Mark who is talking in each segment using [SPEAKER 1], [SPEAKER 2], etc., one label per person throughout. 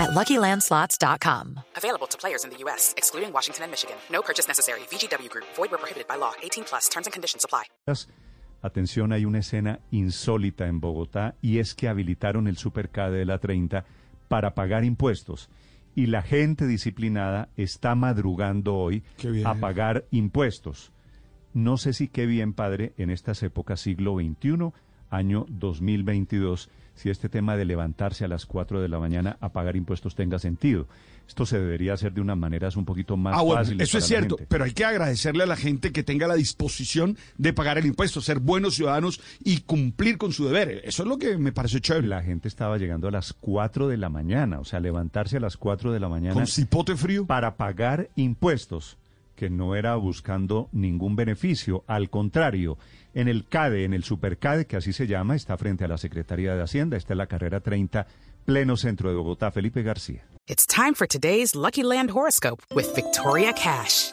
[SPEAKER 1] at LuckyLandSlots.com.
[SPEAKER 2] Available to players in the U.S., excluding Washington and Michigan. No purchase necessary. VGW Group. Void where prohibited by law. 18 plus. Terms and conditions apply.
[SPEAKER 3] Atención, hay una escena insólita en Bogotá y es que habilitaron el Supercade de la 30 para pagar impuestos. Y la gente disciplinada está madrugando hoy a pagar impuestos. No sé si qué bien, padre, en estas épocas, siglo XXI, año 2022, si este tema de levantarse a las 4 de la mañana a pagar impuestos tenga sentido. Esto se debería hacer de unas maneras un poquito más
[SPEAKER 4] Ah, bueno,
[SPEAKER 3] fáciles
[SPEAKER 4] eso es
[SPEAKER 3] la
[SPEAKER 4] cierto,
[SPEAKER 3] gente.
[SPEAKER 4] pero hay que agradecerle a la gente que tenga la disposición de pagar el impuesto, ser buenos ciudadanos y cumplir con su deber. Eso es lo que me parece chévere.
[SPEAKER 3] La gente estaba llegando a las 4 de la mañana, o sea, levantarse a las 4 de la mañana
[SPEAKER 4] Con cipote frío.
[SPEAKER 3] para pagar impuestos, que no era buscando ningún beneficio, al contrario, en el CADE, en el Supercade, que así se llama, está frente a la Secretaría de Hacienda, está en la carrera 30, pleno centro de Bogotá, Felipe García.
[SPEAKER 2] It's time for today's Lucky Land horoscope with Victoria Cash.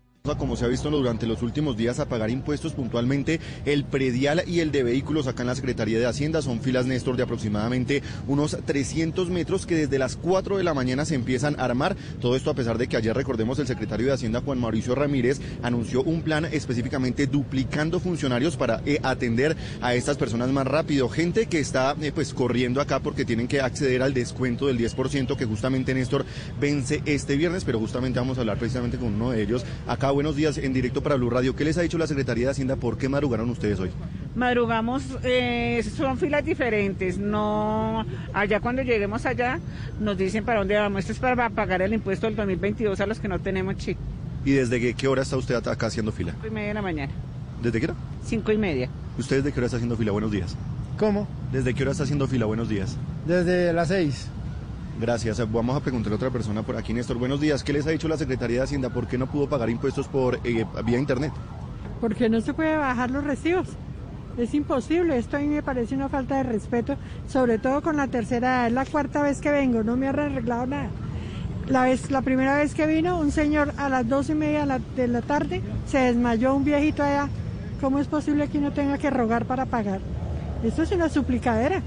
[SPEAKER 5] como se ha visto durante los últimos días, a pagar impuestos puntualmente. El predial y el de vehículos acá en la Secretaría de Hacienda son filas, Néstor, de aproximadamente unos 300 metros que desde las 4 de la mañana se empiezan a armar. Todo esto a pesar de que ayer, recordemos, el secretario de Hacienda, Juan Mauricio Ramírez, anunció un plan específicamente duplicando funcionarios para eh, atender a estas personas más rápido. Gente que está eh, pues corriendo acá porque tienen que acceder al descuento del 10% que justamente Néstor vence este viernes, pero justamente vamos a hablar precisamente con uno de ellos. Acá, buenos días en directo para Blue Radio. ¿Qué les ha dicho la Secretaría de Hacienda? ¿Por qué madrugaron ustedes hoy?
[SPEAKER 6] Madrugamos, eh, son filas diferentes, no, allá cuando lleguemos allá nos dicen para dónde vamos, esto es para pagar el impuesto del 2022 a los que no tenemos chip,
[SPEAKER 5] ¿Y desde qué, qué hora está usted acá haciendo fila?
[SPEAKER 6] cinco y media de la mañana,
[SPEAKER 5] ¿Desde qué hora?
[SPEAKER 6] cinco y media.
[SPEAKER 5] ¿Usted desde qué hora está haciendo fila? Buenos días.
[SPEAKER 7] ¿Cómo?
[SPEAKER 5] ¿Desde qué hora está haciendo fila? Buenos días.
[SPEAKER 7] Desde las seis.
[SPEAKER 5] Gracias. Vamos a preguntarle a otra persona por aquí, Néstor. Buenos días. ¿Qué les ha dicho la Secretaría de Hacienda? ¿Por qué no pudo pagar impuestos por eh, vía internet?
[SPEAKER 8] porque no se puede bajar los recibos. Es imposible, esto a mí me parece una falta de respeto, sobre todo con la tercera edad. Es la cuarta vez que vengo, no me han arreglado nada. La, vez, la primera vez que vino, un señor a las dos y media de la, de la tarde se desmayó un viejito allá. ¿Cómo es posible que uno tenga que rogar para pagar? Esto es una suplicadera.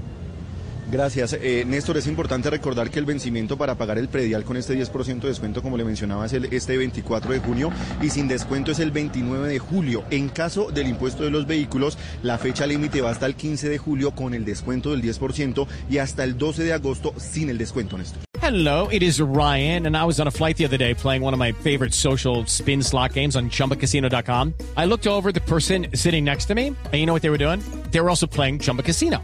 [SPEAKER 5] Gracias. Eh, Néstor, es importante recordar que el vencimiento para pagar el predial con este 10% de descuento, como le mencionaba, es el, este 24 de junio y sin descuento es el 29 de julio. En caso del impuesto de los vehículos, la fecha límite va hasta el 15 de julio con el descuento del 10% y hasta el 12 de agosto sin el descuento, Néstor.
[SPEAKER 9] Hello, it is Ryan, and I was on a flight the other day playing one of my favorite social spin slot games on chumbacasino.com. I looked over the person sitting next to me, and you know what they were doing? They were also playing Chumba Casino.